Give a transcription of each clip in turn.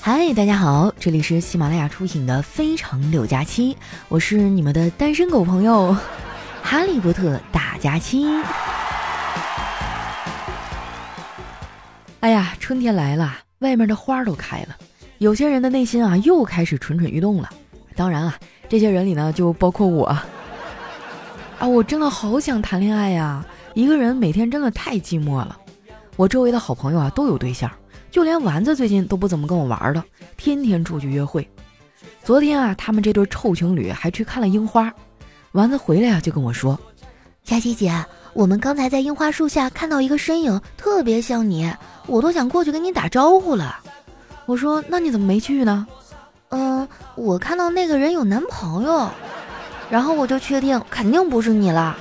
嗨，大家好，这里是喜马拉雅出品的《非常六加七》，我是你们的单身狗朋友 哈利波特大假期。哎呀，春天来了，外面的花都开了，有些人的内心啊又开始蠢蠢欲动了。当然啊，这些人里呢就包括我啊，我真的好想谈恋爱呀！一个人每天真的太寂寞了。我周围的好朋友啊都有对象。就连丸子最近都不怎么跟我玩了，天天出去约会。昨天啊，他们这对臭情侣还去看了樱花。丸子回来啊，就跟我说：“佳琪姐，我们刚才在樱花树下看到一个身影，特别像你，我都想过去跟你打招呼了。”我说：“那你怎么没去呢？”“嗯，我看到那个人有男朋友，然后我就确定肯定不是你了。”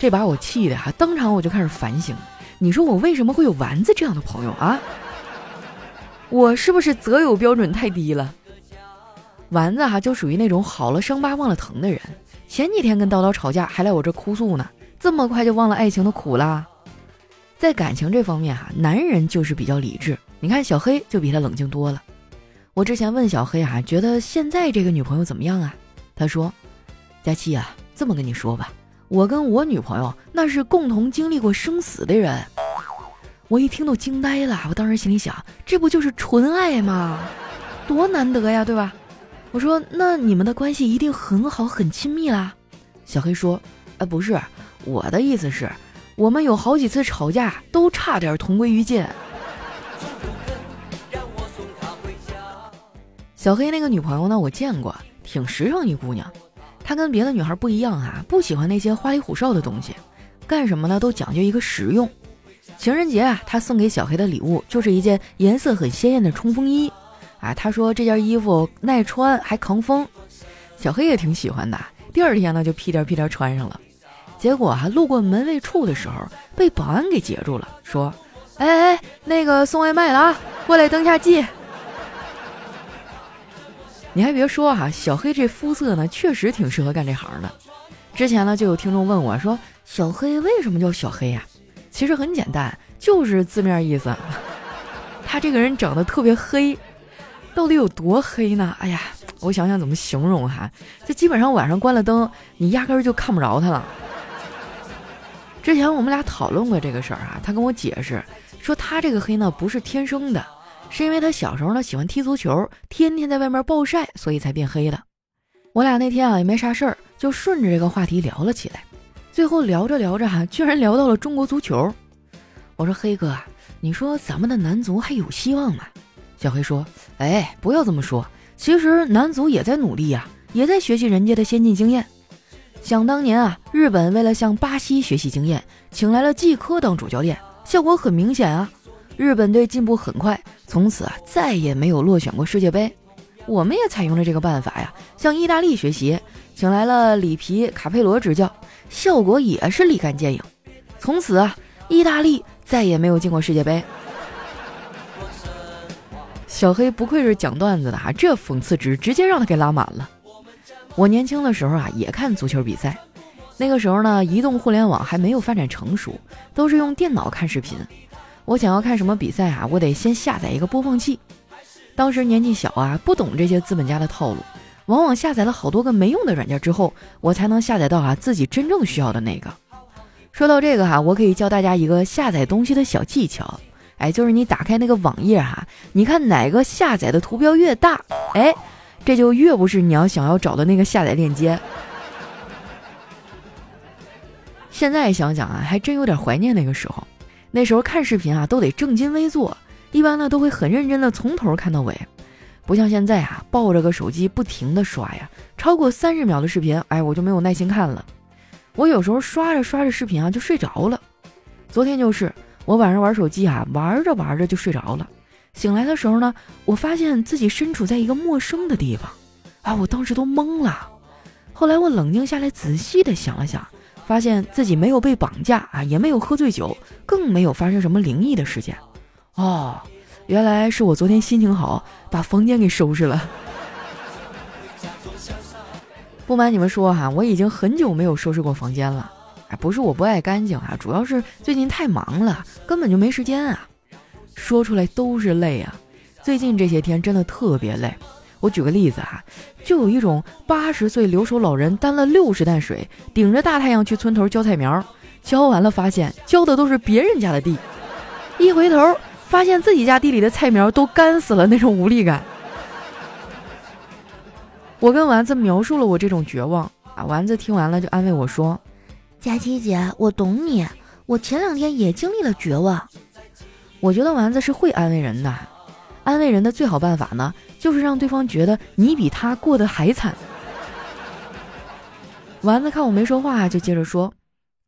这把我气的哈，当场我就开始反省。你说我为什么会有丸子这样的朋友啊？我是不是择友标准太低了？丸子哈就属于那种好了伤疤忘了疼的人。前几天跟叨叨吵架，还来我这哭诉呢，这么快就忘了爱情的苦啦？在感情这方面哈，男人就是比较理智。你看小黑就比他冷静多了。我之前问小黑哈，觉得现在这个女朋友怎么样啊？他说：“佳期啊，这么跟你说吧。”我跟我女朋友那是共同经历过生死的人，我一听都惊呆了。我当时心里想，这不就是纯爱吗？多难得呀，对吧？我说，那你们的关系一定很好，很亲密啦。小黑说，哎，不是，我的意思是，我们有好几次吵架，都差点同归于尽。小黑那个女朋友呢，我见过，挺实诚一姑娘。她跟别的女孩不一样啊，不喜欢那些花里胡哨的东西，干什么呢都讲究一个实用。情人节啊，她送给小黑的礼物就是一件颜色很鲜艳的冲锋衣，啊，她说这件衣服耐穿还抗风，小黑也挺喜欢的。第二天呢，就屁颠屁颠穿上了，结果啊，路过门卫处的时候被保安给截住了，说：“哎哎，那个送外卖的啊，过来登下记。”你还别说哈，小黑这肤色呢，确实挺适合干这行的。之前呢，就有听众问我说：“小黑为什么叫小黑呀？”其实很简单，就是字面意思。他这个人长得特别黑，到底有多黑呢？哎呀，我想想怎么形容哈，就基本上晚上关了灯，你压根儿就看不着他了。之前我们俩讨论过这个事儿啊，他跟我解释说，他这个黑呢不是天生的。是因为他小时候呢喜欢踢足球，天天在外面暴晒，所以才变黑的。我俩那天啊也没啥事儿，就顺着这个话题聊了起来。最后聊着聊着哈，居然聊到了中国足球。我说黑哥，你说咱们的男足还有希望吗？小黑说：“哎，不要这么说，其实男足也在努力呀，也在学习人家的先进经验。想当年啊，日本为了向巴西学习经验，请来了季科当主教练，效果很明显啊。”日本队进步很快，从此啊再也没有落选过世界杯。我们也采用了这个办法呀，向意大利学习，请来了里皮卡佩罗执教，效果也是立竿见影。从此啊，意大利再也没有进过世界杯。小黑不愧是讲段子的哈，这讽刺值直接让他给拉满了。我年轻的时候啊，也看足球比赛，那个时候呢，移动互联网还没有发展成熟，都是用电脑看视频。我想要看什么比赛啊？我得先下载一个播放器。当时年纪小啊，不懂这些资本家的套路，往往下载了好多个没用的软件之后，我才能下载到啊自己真正需要的那个。说到这个哈，我可以教大家一个下载东西的小技巧。哎，就是你打开那个网页哈，你看哪个下载的图标越大，哎，这就越不是你要想要找的那个下载链接。现在想想啊，还真有点怀念那个时候。那时候看视频啊，都得正襟危坐，一般呢都会很认真的从头看到尾，不像现在啊，抱着个手机不停的刷呀，超过三十秒的视频，哎，我就没有耐心看了。我有时候刷着刷着视频啊，就睡着了。昨天就是我晚上玩手机啊，玩着玩着就睡着了，醒来的时候呢，我发现自己身处在一个陌生的地方，啊，我当时都懵了。后来我冷静下来，仔细的想了想。发现自己没有被绑架啊，也没有喝醉酒，更没有发生什么灵异的事件。哦，原来是我昨天心情好，把房间给收拾了。不瞒你们说哈，我已经很久没有收拾过房间了。哎，不是我不爱干净啊，主要是最近太忙了，根本就没时间啊。说出来都是泪啊！最近这些天真的特别累。我举个例子哈，就有一种八十岁留守老人担了六十担水，顶着大太阳去村头浇菜苗，浇完了发现浇的都是别人家的地，一回头发现自己家地里的菜苗都干死了，那种无力感。我跟丸子描述了我这种绝望啊，丸子听完了就安慰我说：“佳琪姐，我懂你，我前两天也经历了绝望。”我觉得丸子是会安慰人的，安慰人的最好办法呢，就是让对方觉得你比他过得还惨。丸子看我没说话，就接着说：“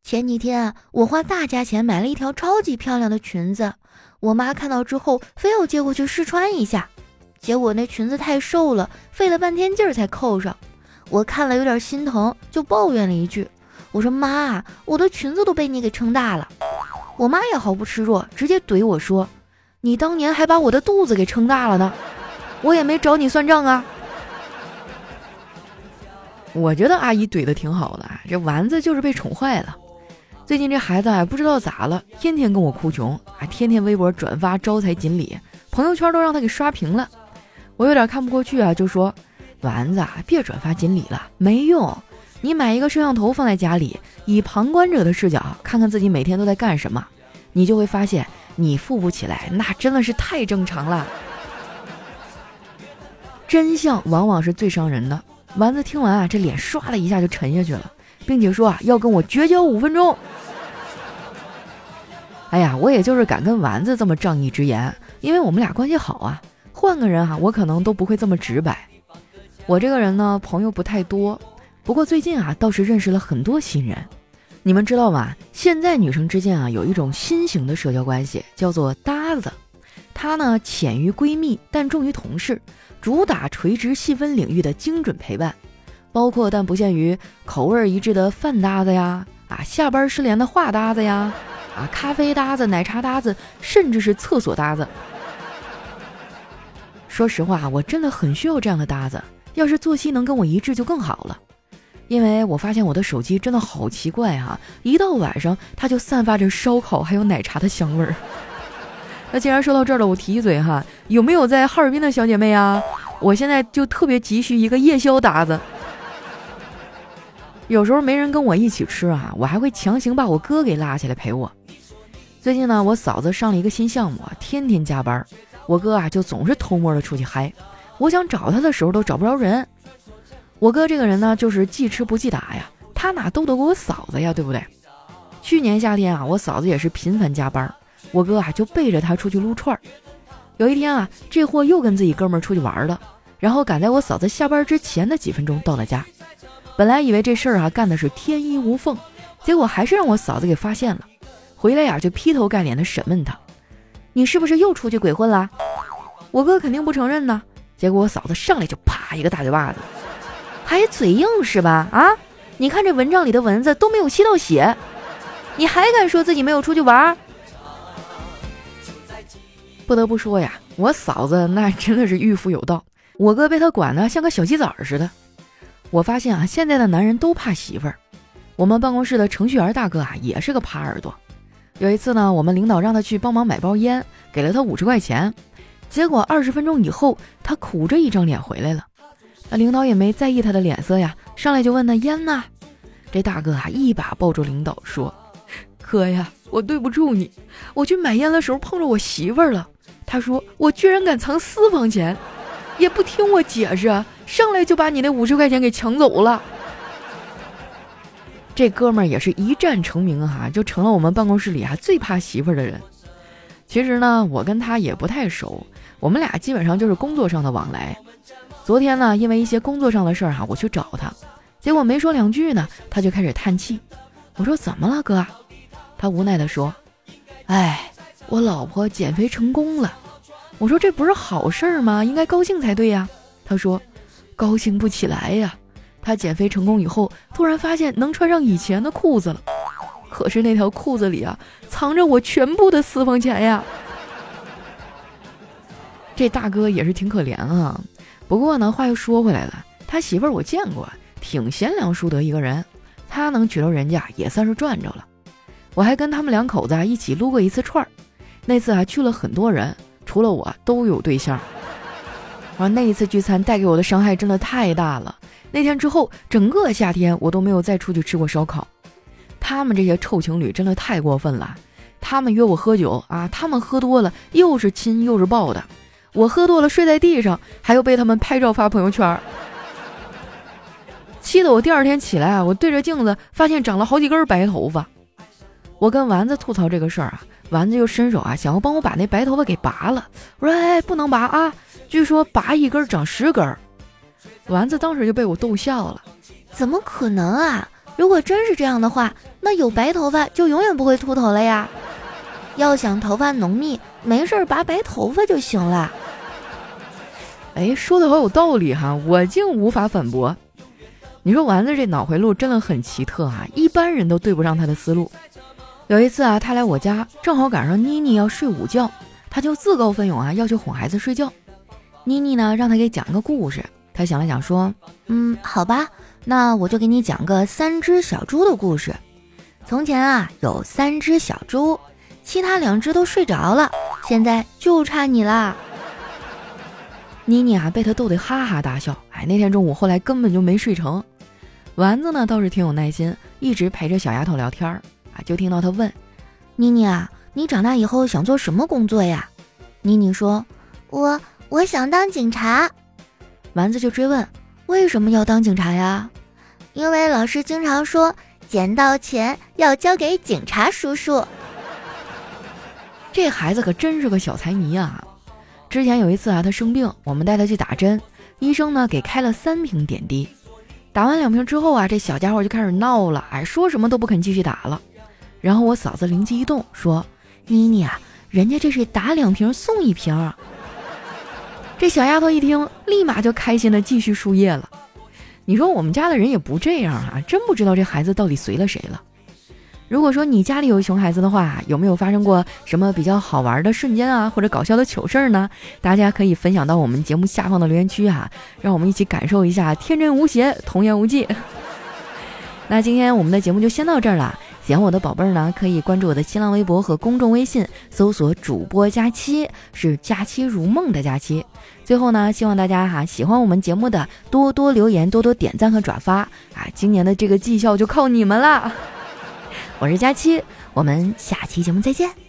前几天我花大价钱买了一条超级漂亮的裙子，我妈看到之后非要接过去试穿一下，结果那裙子太瘦了，费了半天劲儿才扣上。我看了有点心疼，就抱怨了一句：我说妈，我的裙子都被你给撑大了。”我妈也毫不示弱，直接怼我说：“你当年还把我的肚子给撑大了呢，我也没找你算账啊。”我觉得阿姨怼的挺好的，这丸子就是被宠坏了。最近这孩子啊，不知道咋了，天天跟我哭穷啊，天天微博转发招财锦鲤，朋友圈都让他给刷屏了。我有点看不过去啊，就说：“丸子，别转发锦鲤了，没用。”你买一个摄像头放在家里，以旁观者的视角看看自己每天都在干什么，你就会发现你富不起来，那真的是太正常了。真相往往是最伤人的。丸子听完啊，这脸唰的一下就沉下去了，并且说啊要跟我绝交五分钟。哎呀，我也就是敢跟丸子这么仗义直言，因为我们俩关系好啊。换个人哈，我可能都不会这么直白。我这个人呢，朋友不太多。不过最近啊，倒是认识了很多新人。你们知道吗？现在女生之间啊，有一种新型的社交关系，叫做搭子。它呢，浅于闺蜜，但重于同事，主打垂直细分领域的精准陪伴，包括但不限于口味一致的饭搭子呀，啊，下班失联的话搭子呀，啊，咖啡搭子、奶茶搭子，甚至是厕所搭子。说实话，我真的很需要这样的搭子。要是作息能跟我一致，就更好了。因为我发现我的手机真的好奇怪哈，一到晚上它就散发着烧烤还有奶茶的香味儿。那既然说到这儿了，我提一嘴哈，有没有在哈尔滨的小姐妹啊？我现在就特别急需一个夜宵搭子。有时候没人跟我一起吃啊，我还会强行把我哥给拉起来陪我。最近呢，我嫂子上了一个新项目，天天加班，我哥啊就总是偷摸的出去嗨，我想找他的时候都找不着人。我哥这个人呢，就是记吃不记打呀，他哪斗得过我嫂子呀，对不对？去年夏天啊，我嫂子也是频繁加班，我哥啊就背着他出去撸串儿。有一天啊，这货又跟自己哥们儿出去玩了，然后赶在我嫂子下班之前的几分钟到了家。本来以为这事儿啊干的是天衣无缝，结果还是让我嫂子给发现了。回来呀就劈头盖脸的审问他：“你是不是又出去鬼混了？”我哥肯定不承认呢。结果我嫂子上来就啪一个大嘴巴子。还嘴硬是吧？啊，你看这蚊帐里的蚊子都没有吸到血，你还敢说自己没有出去玩？不得不说呀，我嫂子那真的是御夫有道，我哥被她管得像个小鸡崽似的。我发现啊，现在的男人都怕媳妇儿。我们办公室的程序员大哥啊，也是个耙耳朵。有一次呢，我们领导让他去帮忙买包烟，给了他五十块钱，结果二十分钟以后，他苦着一张脸回来了。那领导也没在意他的脸色呀，上来就问他烟呢。这大哥啊，一把抱住领导说：“ 哥呀，我对不住你，我去买烟的时候碰着我媳妇儿了。他说我居然敢藏私房钱，也不听我解释，上来就把你那五十块钱给抢走了。”这哥们儿也是一战成名哈，就成了我们办公室里啊最怕媳妇儿的人。其实呢，我跟他也不太熟，我们俩基本上就是工作上的往来。昨天呢，因为一些工作上的事儿哈，我去找他，结果没说两句呢，他就开始叹气。我说怎么了，哥？他无奈地说：“哎，我老婆减肥成功了。”我说：“这不是好事儿吗？应该高兴才对呀。”他说：“高兴不起来呀。他减肥成功以后，突然发现能穿上以前的裤子了，可是那条裤子里啊，藏着我全部的私房钱呀。”这大哥也是挺可怜啊。不过呢，话又说回来了，他媳妇儿我见过，挺贤良淑德一个人。他能娶到人家也算是赚着了。我还跟他们两口子一起撸过一次串儿，那次还去了很多人，除了我都有对象。啊，那一次聚餐带给我的伤害真的太大了。那天之后，整个夏天我都没有再出去吃过烧烤。他们这些臭情侣真的太过分了。他们约我喝酒啊，他们喝多了又是亲又是抱的，我喝多了睡在地上，还要被他们拍照发朋友圈，气得我第二天起来啊，我对着镜子发现长了好几根白头发。我跟丸子吐槽这个事儿啊，丸子又伸手啊想要帮我把那白头发给拔了，我说哎不能拔啊，据说拔一根长十根。丸子当时就被我逗笑了，怎么可能啊？如果真是这样的话，那有白头发就永远不会秃头了呀。要想头发浓密，没事儿拔白头发就行了。哎，说的好有道理哈，我竟无法反驳。你说丸子这脑回路真的很奇特啊，一般人都对不上他的思路。有一次啊，他来我家，正好赶上妮妮要睡午觉，他就自告奋勇啊要去哄孩子睡觉。妮妮呢，让他给讲个故事。他想了想说：“嗯，好吧，那我就给你讲个三只小猪的故事。从前啊，有三只小猪。”其他两只都睡着了，现在就差你啦！妮妮啊，被他逗得哈哈大笑。哎，那天中午后来根本就没睡成。丸子呢倒是挺有耐心，一直陪着小丫头聊天儿啊。就听到他问：“妮妮啊，你长大以后想做什么工作呀？”妮妮说：“我我想当警察。”丸子就追问：“为什么要当警察呀？”因为老师经常说，捡到钱要交给警察叔叔。这孩子可真是个小财迷啊！之前有一次啊，他生病，我们带他去打针，医生呢给开了三瓶点滴。打完两瓶之后啊，这小家伙就开始闹了，哎，说什么都不肯继续打了。然后我嫂子灵机一动，说：“妮妮啊，人家这是打两瓶送一瓶。”这小丫头一听，立马就开心的继续输液了。你说我们家的人也不这样啊，真不知道这孩子到底随了谁了。如果说你家里有熊孩子的话，有没有发生过什么比较好玩的瞬间啊，或者搞笑的糗事儿呢？大家可以分享到我们节目下方的留言区哈，让我们一起感受一下天真无邪、童言无忌。那今天我们的节目就先到这儿了，喜欢我的宝贝儿呢，可以关注我的新浪微博和公众微信，搜索主播佳期，是佳期如梦的佳期。最后呢，希望大家哈喜欢我们节目的多多留言、多多点赞和转发啊！今年的这个绩效就靠你们了。我是佳期，我们下期节目再见。